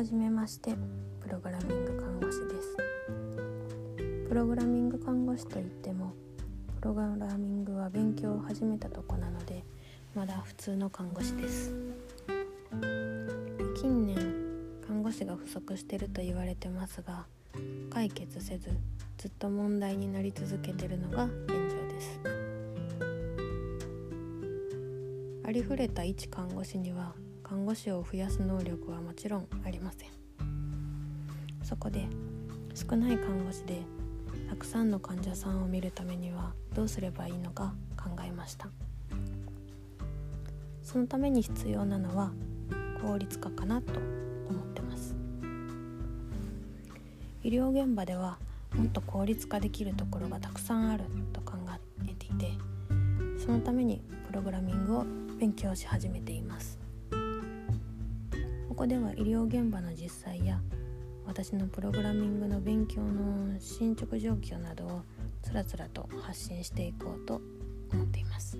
はじめましてプログラミング看護師です。プログラミング看護師といってもプログラミングは勉強を始めたとこなのでまだ普通の看護師です。近年看護師が不足してると言われてますが解決せずずっと問題になり続けてるのが現状です。ありふれた一看護師には看護師を増やす能力はもちろんありません。そこで少ない看護師でたくさんの患者さんを見るためにはどうすればいいのか考えました。そのために必要なのは効率化かなと思ってます。医療現場ではもっと効率化できるところがたくさんあると考えていてそのためにプログラミングを勉強し始めています。こでは医療現場の実際や私のプログラミングの勉強の進捗状況などをつらつらと発信していこうと思っています。